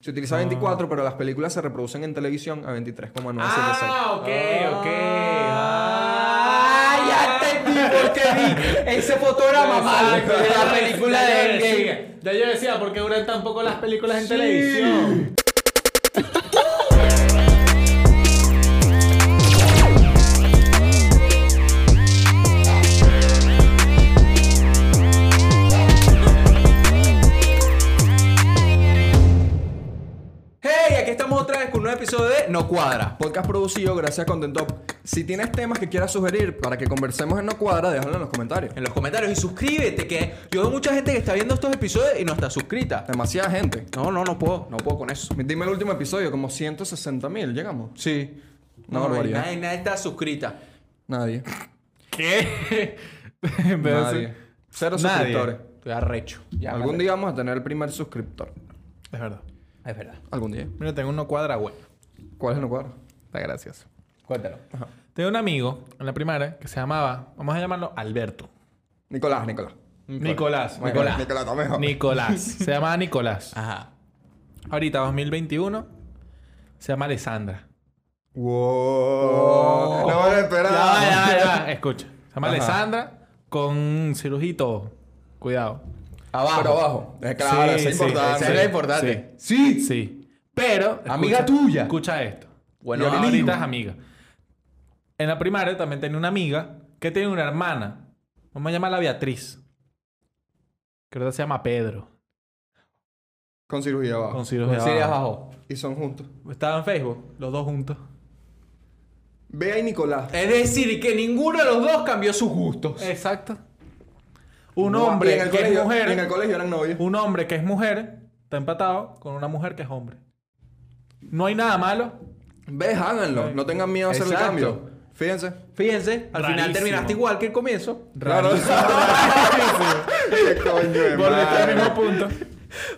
Se utiliza 24, pero las películas se reproducen en televisión a 23,976. Ah, ok, ok. Ah, ya entendí por qué vi ese fotograma mal de la película de yo Endgame. decía- Ya yo decía, ¿por qué duran tan poco las películas en televisión? No Cuadra. Podcast producido gracias a Content Top. Si tienes temas que quieras sugerir para que conversemos en No Cuadra, déjalo en los comentarios. En los comentarios y suscríbete, que yo veo mucha gente que está viendo estos episodios y no está suscrita. Demasiada gente. No, no, no puedo, no puedo con eso. Dime el último episodio, como 160 mil, llegamos. Sí. Una No, barbaridad. nadie, nadie está suscrita. Nadie. ¿Qué? En vez de Nadie. decir- Cero Nadie. suscriptores. Estoy arrecho. Ya, Algún día vamos a tener el primer suscriptor. Es verdad. Es verdad. Algún día. Mira, tengo uno cuadra bueno. ¿Cuál es el No Cuadra? Está gracioso. Cuéntalo. Tengo un amigo en la primaria que se llamaba, vamos a llamarlo Alberto. Nicolás, Nicolás. Nicolás. Nicolás. Nicolás. Nicolás. Se llamaba Nicolás. Ajá. Ahorita, 2021, se llama Alessandra. Wow. No voy a esperar. Ya, ya, ya. Escucha. Se llama Ajá. Alessandra con cirujito. Cuidado. Abajo. Pero abajo. Es claro, Sí, es sí, importante. Esa es importante. Sí. Sí. Pero. Amiga escucha- tuya. Escucha esto. Bueno, Y amigo. ahorita es amiga. En la primaria también tenía una amiga que tiene una hermana. Vamos a llamarla Beatriz. Que ahorita se llama Pedro. Con cirugía abajo. Con cirugía. Sí, abajo. abajo. Y son juntos. Estaba en Facebook, los dos juntos. Ve ahí Nicolás. Es decir, que ninguno de los dos cambió sus gustos. Exacto. Un y hombre en el que colegio, es mujer. y En el colegio eran novios. Un hombre que es mujer está empatado con una mujer que es hombre. No hay nada malo. Ves, háganlo. No tengan miedo a hacer el Exacto. cambio. Fíjense. Fíjense, al final Rarísimo. terminaste igual que el comienzo. Claro. Rarísimo. ¿Qué coño de Volviste al madre? mismo punto.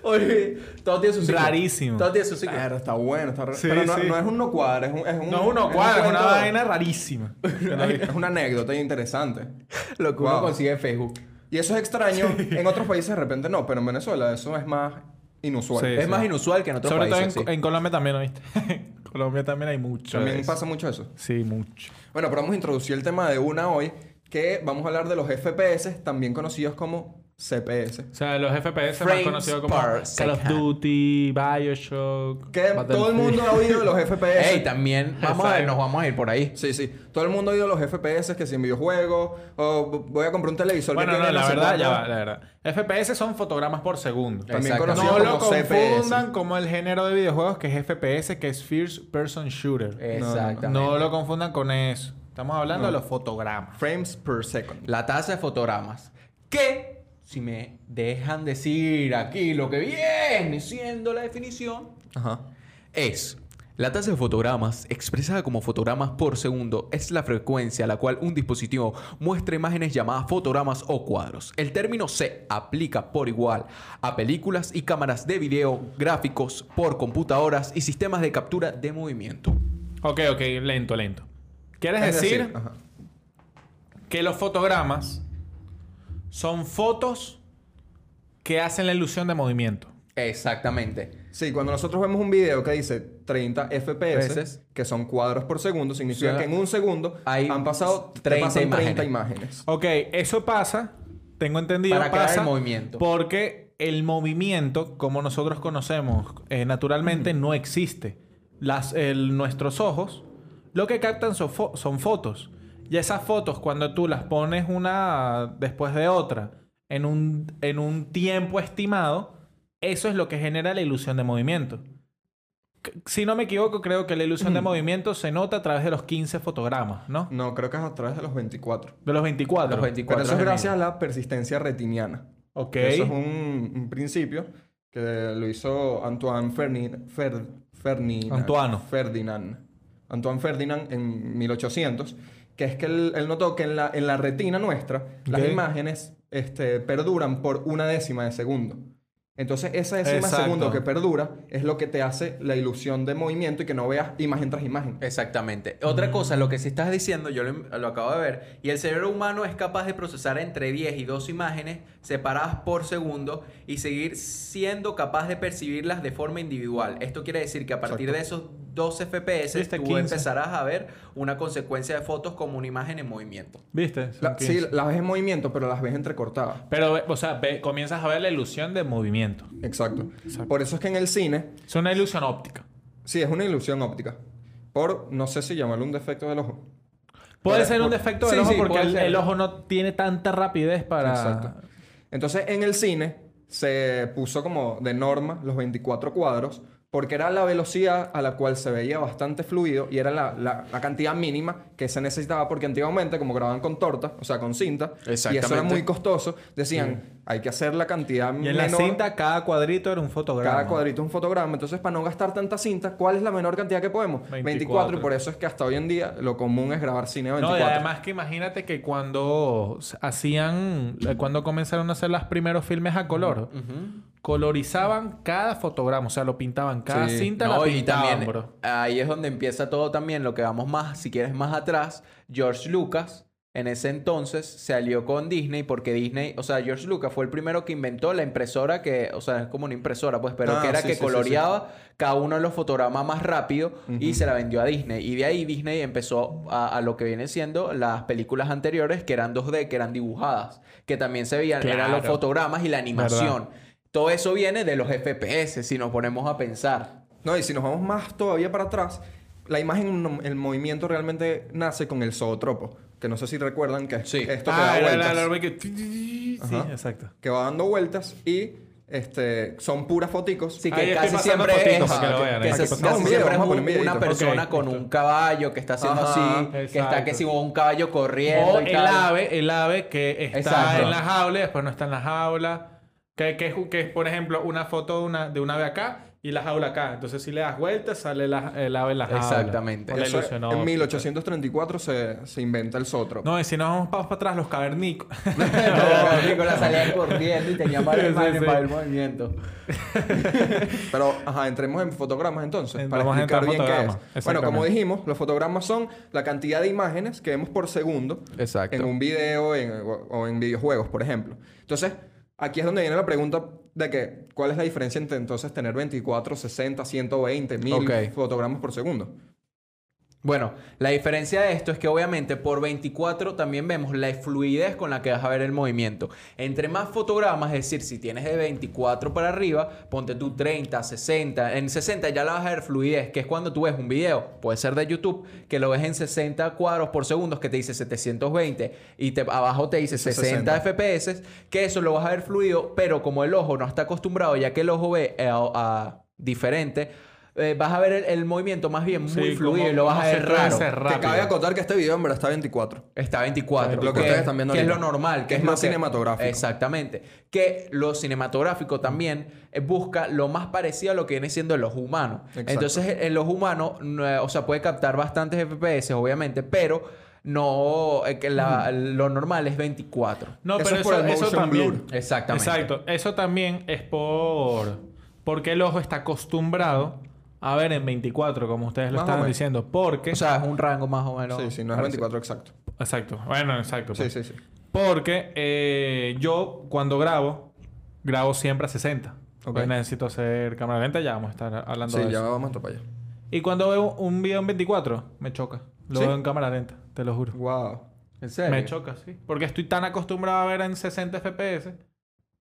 Oye, todo tiene su ciclo. Rarísimo. Todo tiene su ciclo. Claro, está bueno. Está re- Sí, Pero no, sí. no es un no cuadra, es un. Es un No es uno cuadra, es una cuento- vaina rarísima. Es una anécdota interesante. Lo que uno Wow. consigue en Facebook. Y eso es extraño. En otros países de repente no, pero en Venezuela eso es más inusual. Sí. Es más inusual que en otros Sobre todo en, países. sí. en Colombia también, ¿no viste? en Colombia también hay mucho. También pasa mucho eso. Sí, mucho. Bueno, pero vamos a introducir el tema de una hoy, que vamos a hablar de los FPS, también conocidos como CPS. O sea, los FPS más Frames conocidos como Call of. Duty, Bioshock. Que todo el mundo ha oído de los FPS. Ey, también vamos a ver, nos vamos a ir por ahí. Sí, sí. Todo el mundo ha oído los FPS, que si en videojuegos, o voy a comprar un televisor Bueno, que no, tiene la verdad, ya va, la verdad. FPS son fotogramas por segundo. También Exacto. conocidos No lo como CPS. confundan como el género de videojuegos que es FPS, que es First Person Shooter. Exactamente. No lo confundan con eso. Estamos hablando de los fotogramas. Frames per second. La tasa de fotogramas. Que, si me dejan decir aquí lo que viene siendo la definición, Ajá. es la tasa de fotogramas expresada como fotogramas por segundo es la frecuencia a la cual un dispositivo muestra imágenes llamadas fotogramas o cuadros. El término se aplica por igual a películas y cámaras de video, gráficos por computadoras y sistemas de captura de movimiento. Ok, ok, lento, lento. ¿Quieres Es decir, que los fotogramas son fotos que hacen la ilusión de movimiento? Exactamente. Sí, cuando nosotros vemos un video que dice 30 FPS, Veces. que son cuadros por segundo, significa Sí. que en un segundo Hay han pasado 30 30, pasan 30 imágenes. imágenes. Ok, eso pasa, tengo entendido, Para crear pasa el movimiento. Porque el movimiento, como nosotros conocemos eh, naturalmente, no existe. Las, el- nuestros ojos lo que captan son, fo- son fotos. Y esas fotos, cuando tú las pones una después de otra en un, en un tiempo estimado, eso es lo que genera la ilusión de movimiento. Si no me equivoco, creo que la ilusión de movimiento se nota a través de los 15 fotogramas, ¿no? No, creo que es a través de los 24. De los 24. Los 24. Pero eso es gracias a la persistencia retiniana. Ok. Eso es un, un principio que lo hizo Antoine Ferni- Fer- Ferdinand. Antoine. Ferdinand. Antoine Ferdinand en 1800. Que es que él, él notó que en la, en la retina nuestra las imágenes este, perduran por una décima de segundo. Entonces, esa décima Exacto. segundo que perdura es lo que te hace la ilusión de movimiento y que no veas imagen tras imagen. Exactamente. Otra cosa, lo que sí estás diciendo, yo lo, lo acabo de ver, y el cerebro humano es capaz de procesar entre 10 y 2 imágenes separadas por segundo y seguir siendo capaz de percibirlas de forma individual. Esto quiere decir que a partir Exacto. de esos 12 FPS Viste, tú 15. empezarás a ver una consecuencia de fotos como una imagen en movimiento. ¿Viste? La- 15. sí, las ves en movimiento, pero las ves entrecortadas. Pero, o sea, ve- comienzas a ver la ilusión de movimiento. Exacto. Exacto. Por eso es que en el cine, Es una ilusión óptica. sí, es una ilusión óptica. Por, no sé si llamarlo un defecto del ojo. Puede ser un defecto del sí, ojo sí, porque el, el ojo no tiene tanta rapidez para... Exacto. Entonces, en el cine se puso como de norma los 24 cuadros porque era la velocidad a la cual se veía bastante fluido y era la, la- cantidad mínima que se necesitaba porque antiguamente como grababan con torta, o sea, con cinta, y eso era muy costoso, decían, hay que hacer la cantidad Y en la cinta cada cuadrito era un fotograma. cada cuadrito es un fotograma, entonces para no gastar tanta cinta, ¿cuál es la menor cantidad que podemos? 24, 24. y por eso es que hasta hoy en día lo común es grabar cine a No, 24. y además que imagínate que cuando hacían, eh, cuando comenzaron a hacer los primeros filmes a color, colorizaban cada fotograma, o sea, lo pintaban, cada Sí. cinta No, la y también bro. ahí es donde empieza todo también lo que vamos más, si quieres más atrás, George Lucas en ese entonces se alió con Disney porque Disney, o sea, George Lucas fue el primero que inventó la impresora que, o sea, es como una impresora, pues, pero Ah, que era sí, que sí, sí, coloreaba cada uno de los fotogramas más rápido y se la vendió a Disney. Y de ahí Disney empezó a, a lo que viene siendo las películas anteriores que eran 2D, que eran dibujadas, que también se veían, eran los fotogramas y la animación. Todo eso viene de los FPS, si nos ponemos a pensar. No, y si nos vamos más todavía para atrás, la imagen, el movimiento realmente nace con el zootropo. Que no sé si recuerdan que Sí. esto que Ah, da era vueltas. la- la- que- Sí, Ajá. exacto. Que va dando vueltas y este, son puras foticos. Sí, que casi siempre fotitos es, que vean, que ahí se- casi un video, siempre un- un una pues. persona Ok, con listo. un caballo que está haciendo Ajá, así, que está exacto. que si un caballo corriendo O y el tal. ave, el ave que está Exacto. en la jaula y después no está en la jaula. Que, que, es, que es, por ejemplo, una foto de, una, de un ave acá y la jaula acá. Entonces, si le das vueltas, sale la- el ave en la jaula. Exactamente. Eso, en óptica. 1834 se, se inventa el zootropo. No, y si nos vamos para, atrás, los cavernicos. No, Nicolás salía corriendo y tenía más Sí, para el movimiento. Pero, ajá, entremos en fotogramas entonces, para explicar bien en qué es. Bueno, como dijimos, los fotogramas son la cantidad de imágenes que vemos por segundo Exacto. en un video en- o, o en videojuegos, por ejemplo. Entonces, aquí es donde viene la pregunta de que, ¿cuál es la diferencia entre entonces tener 24, 60, 120, 1000 Ok. fotogramas por segundo? Bueno, la diferencia de esto es que obviamente por 24 también vemos la fluidez con la que vas a ver el movimiento. Entre más fotogramas, es decir, si tienes de 24 para arriba, ponte tú 30, 60. En 60 ya la vas a ver fluidez, que es cuando tú ves un video, puede ser de YouTube, que lo ves en 60 cuadros por segundo, que te dice 720 y te, abajo te dice 60, 60. FPS, que eso lo vas a ver fluido, pero como el ojo no está acostumbrado, ya que el ojo ve a- a diferente, eh, vas a ver el, el movimiento más bien muy Sí, fluido como- y lo vas a ver raro. Rápido. cabe acotar que este video en verdad está 24. Está 24. Lo que que, ustedes están viendo que es lo normal. Que Es más que- cinematográfico. Exactamente. Que lo cinematográfico también eh, busca lo más parecido a lo que viene siendo el ojo humano. Exacto. Entonces, el ojo humano, no, eh, o sea, puede captar bastantes FPS, obviamente, pero no... eh, que la- lo normal es 24. No, Eso pero es por eso, el eso también. blur. Exactamente. Exacto. Eso también es por. Porque el ojo está acostumbrado a ver en 24, como ustedes lo estaban diciendo. Porque. O sea, es un rango más o menos... Sí, sí, no es parecido. 24 exacto. exacto. Bueno, exacto. Sí, pues. sí, sí. Porque eh, yo, cuando grabo, grabo siempre a 60. Ok. Pues necesito hacer cámara lenta, ya vamos a estar hablando Sí, de ya eso. vamos a entrar para allá. Y cuando veo un video en 24, me choca. Lo ¿Sí? veo en cámara lenta, te lo juro. Wow. ¿En serio? Me choca, sí. Porque estoy tan acostumbrado a ver en 60 FPS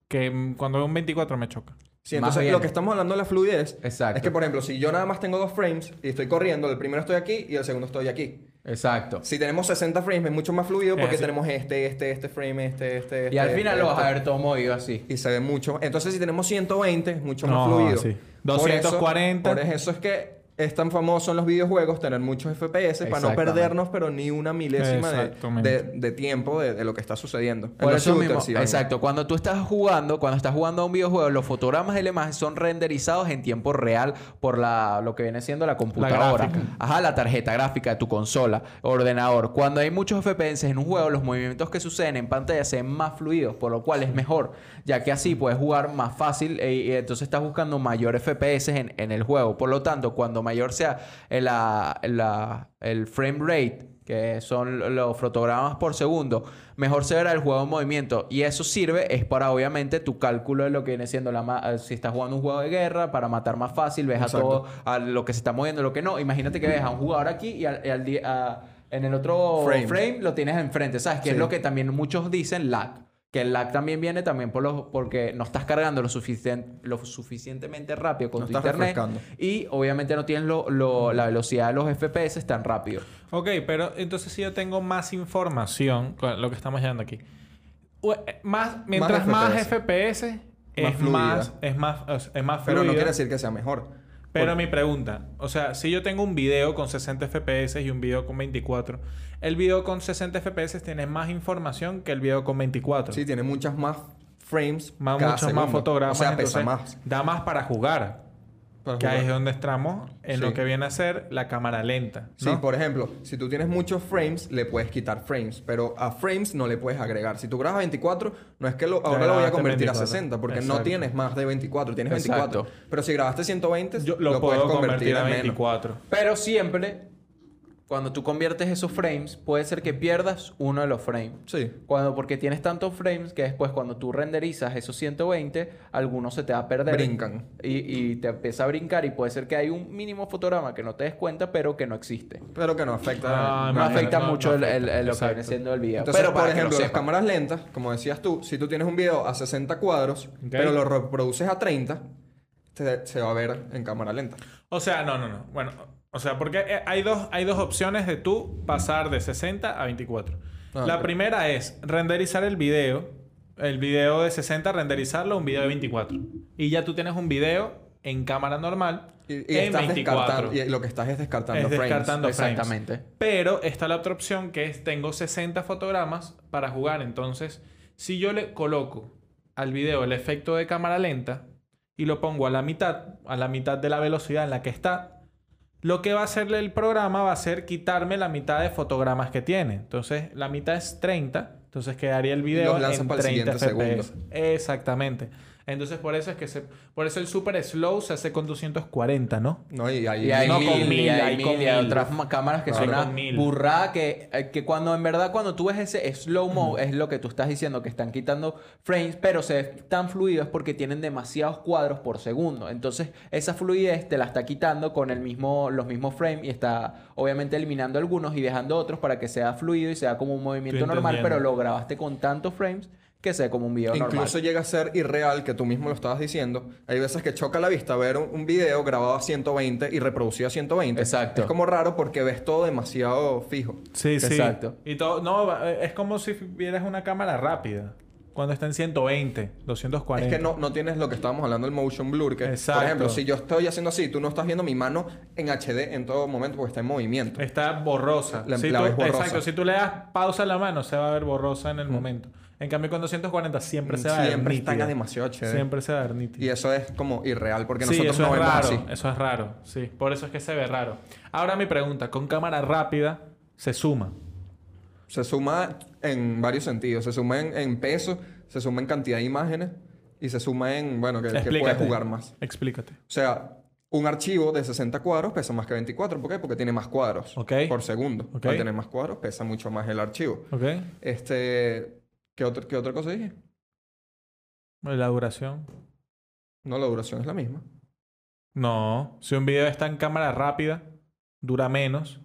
que mm, cuando veo un 24 me choca. Sí, Más entonces bien. lo que estamos hablando de la fluidez Exacto. es que, por ejemplo, si yo nada más tengo dos frames y estoy corriendo, el primero estoy aquí y el segundo estoy aquí. Exacto. Si tenemos 60 frames es mucho más fluido porque Es- tenemos este, este, este frame, este, este, Y al este, final este, lo vas a este. ver todo movido así. Y se ve mucho. Entonces, si tenemos 120 es mucho más No, fluido. sí. Por eso- 240. Por eso, es que es tan famoso en los videojuegos tener muchos FPS para no perdernos, pero ni una milésima de, de- de tiempo de, de lo que está sucediendo. En Por eso shooters, mismo, sí, vaina. exacto. Cuando tú estás jugando, cuando estás jugando a un videojuego, los fotogramas de la imagen son renderizados en tiempo real por la, lo que viene siendo la computadora. gráfica. Ajá, la tarjeta gráfica de tu consola, ordenador. Cuando hay muchos FPS en un juego, los movimientos que suceden en pantalla se ven más fluidos, por lo cual es mejor, ya que así puedes jugar más fácil e- y entonces estás buscando mayor FPS en, en el juego. Por lo tanto, cuando mayor sea el, la- la- el frame rate, que son los fotogramas por segundo, mejor se verá el juego en movimiento. Y eso sirve es para, obviamente, tu cálculo de lo que viene siendo la... eh, Si estás jugando un juego de guerra, para matar más fácil, ves a todo, a lo que se está moviendo, lo que no. Imagínate que ves a un jugador aquí y al, y al a- en el otro Frame. frame. lo tienes enfrente, ¿sabes? Que es lo que también muchos dicen lag. Que el lag también viene también por los, porque no estás cargando lo, suficien- lo suficientemente rápido con No tu estás internet. refrescando. Y obviamente no tienes lo- lo- la velocidad de los FPS tan rápido. Ok, pero entonces si yo tengo más información, con lo que estamos llegando aquí. eh, Más, mientras más FPS, es Más fluida. más, es más, es más Pero no quiere decir que sea mejor. Pero mi pregunta, o sea, si yo tengo un video con 60 FPS y un video con 24, el video con 60 FPS tiene más información que el video con 24. Sí, tiene muchas más frames. más, muchos más fotogramas. O sea, pesa entonces, más. Da más para jugar. Para que ahí es donde estamos en Sí. lo que viene a ser la cámara lenta. Sí, por ejemplo, si tú tienes muchos frames, le puedes quitar frames, pero a frames no le puedes agregar. Si tú grabas 24, no es que lo- ahora lo voy a convertir 24. a 60, porque no tienes más de 24, tienes Exacto. 24. Pero si grabaste 120, Yo lo, puedo convertir a en menos. 24. Pero siempre, cuando tú conviertes esos frames, puede ser que pierdas uno de los frames. Sí. Cuando, porque tienes tantos frames que después cuando tú renderizas esos 120, algunos se te va a perder. Brincan. Y, y te empieza a brincar y puede ser que hay un mínimo fotograma que no te des cuenta, pero que no existe. Pero que no afecta. Ah, No afecta no- mucho no el- el- afecta. el- lo que viene siendo el video. Entonces, pero por ejemplo, las cámaras lentas, como decías tú, si tú tienes un video a 60 cuadros, pero lo reproduces a 30, te- se va a ver en cámara lenta. O sea, no, no, no. Bueno, o sea, porque eh, hay dos, hay dos opciones de tú pasar de 60 a 24. Ah, la primera es renderizar el video. El video de 60, renderizarlo a un video de 24. Y ya tú tienes un video en cámara normal Y, y en estás 24. descartando, y lo que estás es descartando Es frames. descartando frames. Exactamente. Pero está la otra opción que es tengo 60 fotogramas para jugar. Entonces, si yo le coloco al video el efecto de cámara lenta y lo pongo a la mitad, a la mitad de la velocidad en la que está, lo que va a hacerle el programa va a ser quitarme la mitad de fotogramas que tiene. Entonces, la mitad es 30. Entonces quedaría el video los en para el 30 siguiente FPS. Exactamente. Entonces, por eso es que se, por eso el super slow se hace con 240, ¿no? No, y hay No, mil, con y hay hay mil, con y hay mil. otras ma- cámaras que son una burrada que, eh, que cuando en verdad cuando tú ves ese slow mo es lo que tú estás diciendo que están quitando frames pero se ve tan fluido es porque tienen demasiados cuadros por segundo. Entonces esa fluidez te la está quitando con el mismo los mismos frames y está obviamente eliminando algunos y dejando otros para que sea fluido y sea como un movimiento normal pero lo grabaste con tantos frames que se ve como un video Incluso normal llega a ser irreal, que tú mismo lo estabas diciendo. Hay veces que choca la vista ver un, un video grabado a 120 y reproducido a 120. Exacto. Es como raro porque ves todo demasiado fijo. Sí, sí. Exacto. Y todo, no, va- es como si vieras una cámara rápida. Cuando está en 120, 240. Es que no, no tienes lo que estábamos hablando del motion blur. Que, Exacto. por ejemplo, si yo estoy haciendo así, tú no estás viendo mi mano en HD en todo momento porque está en movimiento. Está borrosa. La- Si la tú- ves borrosa. Exacto. Si tú le das pausa a la mano, se va a ver borrosa en el momento. En cambio, con 240 siempre se va a ver Siempre está nítida. en demasiado HD. Siempre se va a ver nítida. Y eso es como irreal porque sí, nosotros eso no es vemos raro. así. Eso es raro. Sí. Por eso es que se ve raro. Ahora mi pregunta. Con cámara rápida, se suma. Se suma en varios sentidos. Se suma en, en peso, se suma en cantidad de imágenes y se suma en, bueno, que, que jugar más. Explícate. O sea, un archivo de 60 cuadros pesa más que 24. ¿Por qué? Porque tiene más cuadros Ok. por segundo. Ok. Al tener más cuadros pesa mucho más el archivo. ¿Ok? Este... ¿Qué, otro- ¿Qué otra cosa dije? La duración. No, la duración es la misma. No. Si un video está en cámara rápida, dura menos.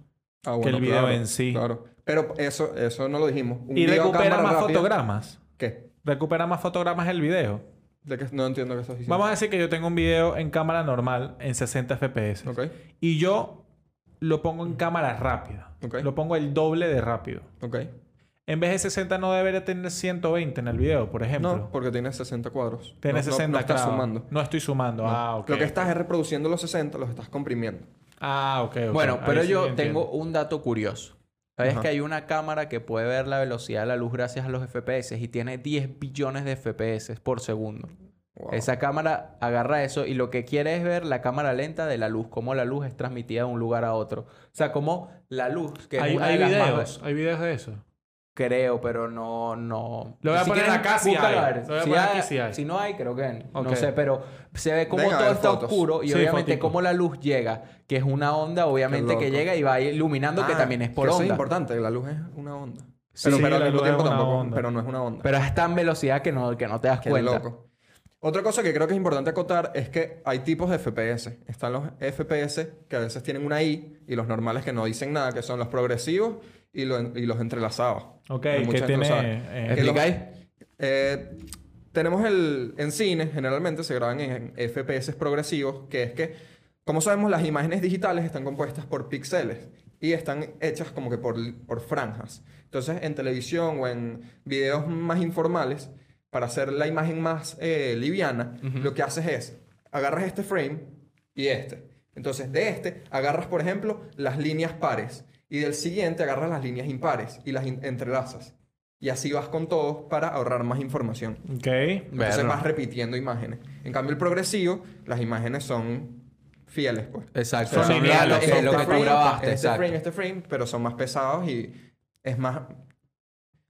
Ah, Que el video claro, en sí. Claro. Pero eso, eso no lo dijimos. Un y video recupera más rápida- fotogramas. ¿Qué? Recupera más fotogramas el video. No entiendo qué estás diciendo. Vamos a decir que yo tengo un video en cámara normal en 60 FPS. Ok. Y yo lo pongo en cámara rápida. Ok. Lo pongo el doble de rápido. Ok. En vez de 60 no debería tener 120 en el video, por ejemplo. No, porque tiene 60 cuadros. Tiene No- no- 60 No, estás claro. sumando. No estoy sumando. No. Ah, ok. Lo que estás es reproduciendo los 60, los estás comprimiendo. Ah, ok. ok. Bueno, pero sí yo entiendo. tengo un dato curioso. ¿Sabes Ajá. que hay una cámara que puede ver la velocidad de la luz gracias a los FPS y tiene 10 billones de FPS por segundo? Wow. Esa cámara agarra eso y lo que quiere es ver la cámara lenta de la luz, cómo la luz es transmitida de un lugar a otro. O sea, cómo la luz, que Hay, es una hay de las más- videos. Hay videos de eso. Creo, pero no, no. Lo voy a Si poner acá si hay. a ver. Lo voy a Si poner hay- aquí si hay. si no hay, creo que no sé, pero se ve como Venga, todo está fotos. oscuro y Sí, obviamente fotico. cómo la luz llega, que es una onda, obviamente que llega y va iluminando, que Ah, también es por que Eso es onda. importante, la luz es una onda. Sí, Pero, pero al la mismo luz es tiempo una tampoco, onda. pero no es una onda. Pero es tan velocidad que no, que no te das Qué cuenta. loco. Otra cosa que creo que es importante acotar es que hay tipos de FPS. Están los FPS que a veces tienen una I y los normales que no dicen nada, que son los progresivos y, lo- y los entrelazados. Ok, que tiene... no eh, Que los- ¿Explicáis? Eh, tenemos el... En cine, generalmente se graban en FPS progresivos, que es que, como sabemos, las imágenes digitales están compuestas por píxeles y están hechas como que por, por franjas. Entonces, en televisión o en videos más informales, para hacer la imagen más eh, liviana, lo que haces es, agarras este frame y este. Entonces, de este, agarras, por ejemplo, las líneas pares. Y del siguiente, agarras las líneas impares y las in- entrelazas. Y así vas con todos para ahorrar más información. Ok. Entonces Verlo. vas repitiendo imágenes. En cambio, el progresivo, las imágenes son fieles, pues. Exacto. Son lineales, lo que, son lo que este tú frame, grabaste. Este exacto. frame, este frame, pero son más pesados y es más...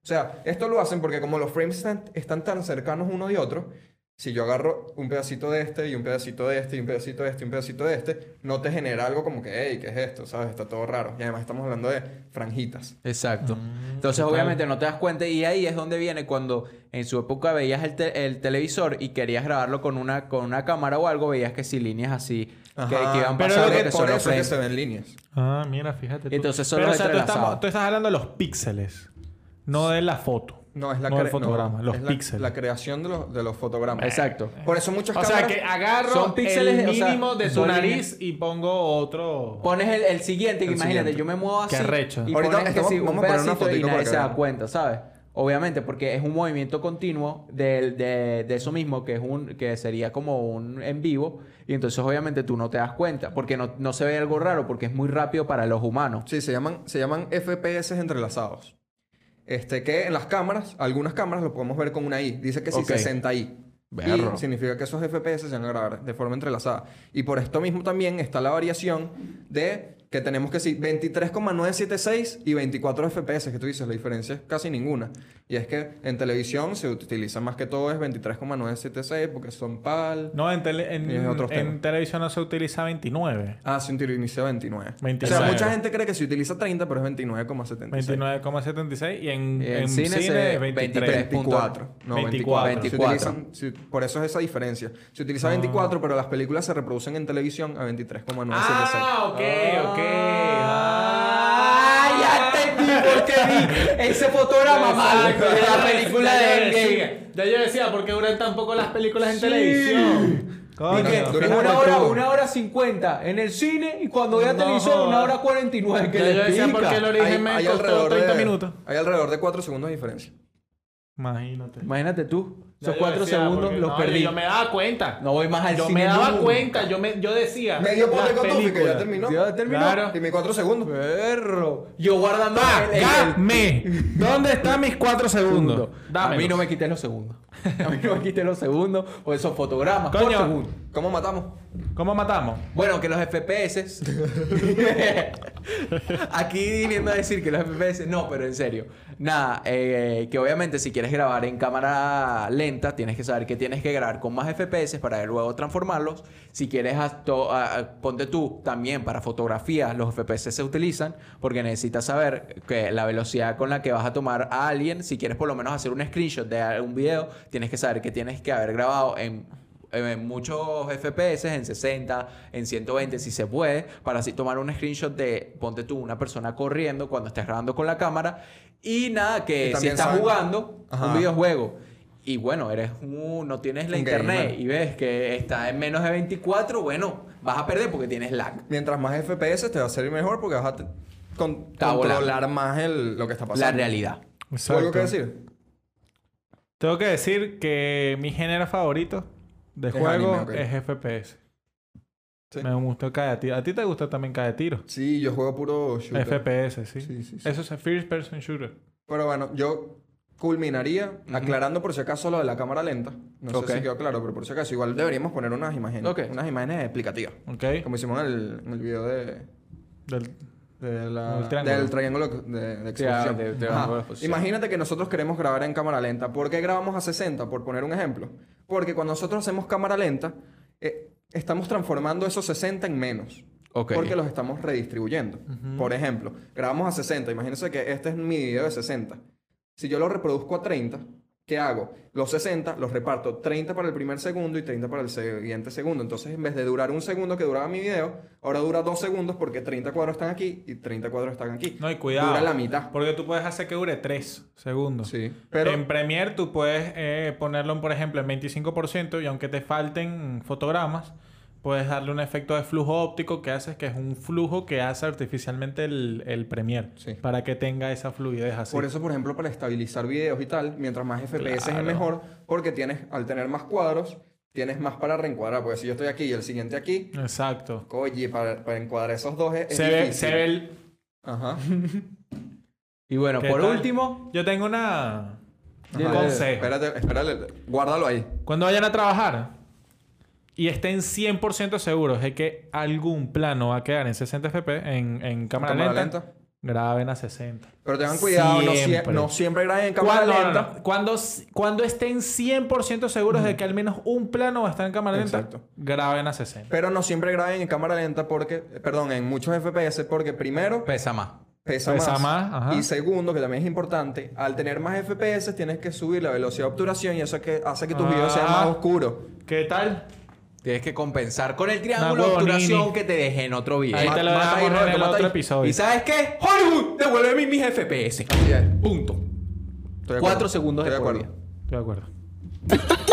O sea, esto lo hacen porque como los frames están, están tan cercanos uno de otro, si yo agarro un pedacito de este y un pedacito de este y un pedacito de este y un pedacito de este, no te genera algo como que, hey, ¿qué es esto? ¿Sabes? Está todo raro. Y además estamos hablando de franjitas. Exacto. Entonces, total. obviamente, no te das cuenta. Y ahí es donde viene cuando en su época veías el, te- el televisor y querías grabarlo con una, con una cámara o algo, veías que si líneas así que, Ajá. que iban Pero pasando, lo que que- por eso es que se ven líneas. Ah, mira, fíjate. tú. Entonces son Pero, los o sea, tú, estamos- tú estás hablando de los píxeles, no de la foto. No, es la No el cre- fotograma, los es la- píxeles. La, creación de los, de los fotogramas. Exacto. Por eso muchas O cámaras... sea, que agarro Son píxeles, el o sea, mínimo de tu nariz y pongo otro... Pones el, el siguiente, que El imagínate, siguiente. yo me muevo así. Qué arrecho. Y Ahorita pones que estamos- sí, un pedacito y nadie que se da cuenta, ¿sabes? Obviamente, porque es un movimiento continuo del- de, de eso mismo, que es un que sería como un en vivo, y entonces obviamente tú no te das cuenta, porque no, no se ve algo raro, porque es muy rápido para los humanos. Sí, se llaman, se llaman FPS entrelazados. Este, que en las cámaras, algunas cámaras lo podemos ver con una I. Dice que Ok. 60i. Berro. Y significa que esos FPS se van a grabar de forma entrelazada. Y por esto mismo también está la variación de que tenemos que sí, 23,976 y 24 FPS, que tú dices, la diferencia es casi ninguna. Y es que en televisión se utiliza más que todo es 23,976 porque son PAL. No, en, tele- en, es en televisión no se utiliza 29. Ah, se utiliza 29. 29. O sea, mucha gente cree que se utiliza 30, pero es 29,76. 29,76 y en, Y en en cine cine, se ve 23. 23. 24. No, 24. 24. Se 24. utilizan- se- por eso es esa diferencia. Se Ah. utiliza 24, pero las películas se reproducen en televisión a 23,976. Ah, ok, ok. Ah, ya entendí por qué vi ese fotograma mal de la película de Endgame. Ya yo decía, ¿por qué duran tan poco las películas en televisión? Y Coño, que dura una hora, una hora cincuenta en el cine y cuando vea No televisor jodas. una hora cuarenta y nueve. que Ya yo decía, ¿por qué el origen me costó 30 minutos? Hay alrededor de 4 segundos de diferencia. Imagínate. Imagínate tú, esos yo cuatro decía, segundos los no, perdí. Yo me daba cuenta. No voy más al yo cine me daba nunca. cuenta. Yo, me, yo decía. Medio pote con Tufi, que ya terminó. ¿Ya terminó? Claro. Dime 4 segundos. Perro. Yo guardando el- el- ¡Págame! ¿Dónde están mis 4 segundos? segundo. A Dame. mí no me quité los segundos. A mí no me quité los segundos o esos fotogramas por Coño. segundo. ¿Cómo matamos? ¿Cómo matamos? Bueno, que los FPS. Aquí viniendo a decir que los FPS. No, pero en serio. Nada, eh, que obviamente si quieres grabar en cámara lenta, tienes que saber que tienes que grabar con más FPS para luego transformarlos. Si quieres, acto- a- a- ponte tú también para fotografías, los FPS se utilizan porque necesitas saber que la velocidad con la que vas a tomar a alguien, si quieres por lo menos hacer un screenshot de un video, tienes que saber que tienes que haber grabado en en muchos FPS, en 60, en 120, si se puede, para así tomar un screenshot de, ponte tú, una persona corriendo cuando estés grabando con la cámara. Y nada, que si estás saben- jugando Ajá. un videojuego y bueno, eres un, no tienes la Un internet gamer. y ves que está en menos de 24, bueno, vas a perder porque tienes lag. Mientras más FPS te va a salir mejor porque vas a con- volando. controlar más el, lo que está pasando. La realidad. ¿Tú algo que decir? Tengo que decir que mi género favorito de Es juego anime, es FPS. Sí. Me gusta cada de tiro. ¿A ti te gusta también cada de tiro? Sí, yo juego puro shooter. FPS, ¿sí? Sí, sí, sí. Eso es el First Person Shooter. Pero bueno, yo culminaría aclarando por si acaso lo de la cámara lenta. No Ok. sé si quedó claro, pero por si acaso igual deberíamos poner unas imágenes, Ok. unas imágenes explicativas. ¿Ok? Como hicimos en el, en el video de, Del- de la- El triángulo. del triángulo de, de exposición. de- exposición. Imagínate que nosotros queremos grabar en cámara lenta. ¿Por qué grabamos a 60? Por poner un ejemplo. Porque cuando nosotros hacemos cámara lenta, eh, estamos transformando esos 60 en menos. Ok. Porque los estamos redistribuyendo. Por ejemplo, grabamos a 60. Imagínense que este es mi video de 60. Si yo lo reproduzco a 30, ¿qué hago? Los 60 los reparto 30 para el primer segundo y 30 para el siguiente segundo. Entonces, en vez de durar un segundo que duraba mi video, ahora dura dos segundos porque 30 cuadros están aquí y 30 cuadros están aquí. No, y cuidado. Dura la mitad. Porque tú puedes hacer que dure 3 segundos. Sí. Pero En Premiere tú puedes eh, ponerlo, por ejemplo, en 25% y aunque te falten fotogramas, puedes darle un efecto de flujo óptico que hace que es un flujo que hace artificialmente el, el Premiere Sí. para que tenga esa fluidez así. por eso, por ejemplo, para estabilizar videos y tal, mientras más FPS Claro. es mejor, porque tienes, al tener más cuadros, tienes más para reencuadrar. Porque si yo estoy aquí y el siguiente aquí, Exacto. oye, para, para encuadrar esos dos es, Se ve, se ve el... Ajá. Y bueno, ¿Qué por tal? último... Yo tengo una... Un consejo. Espérate, espérate, guárdalo ahí. Cuando vayan a trabajar y estén 100% seguros de que algún plano va a quedar en 60 fps en, en cámara, Cámara lenta, lenta. graben a 60. Pero tengan cuidado, no, sie- no siempre graben en cámara Cuando, lenta. no, Cuando, cuando estén 100% seguros de que al menos un plano va a estar en cámara lenta, Exacto. graben a 60. Pero no siempre graben en cámara lenta porque, eh, perdón, en muchos FPS porque primero Pesa más. pesa, Pesa más. más, ajá. Y segundo, que también es importante, al tener más FPS tienes que subir la velocidad de obturación y eso es que hace que tus videos sean Ah. más oscuros. ¿Qué tal? Tienes que compensar con el triángulo de obturación que te dejé en otro video. Ahí te lo en el otro episodio. ¿Y sabes qué? Hollywood, devuélveme mis FPS. Así es. Punto. Estoy de Cuatro segundos de Estoy por acuerdo. Estoy de acuerdo.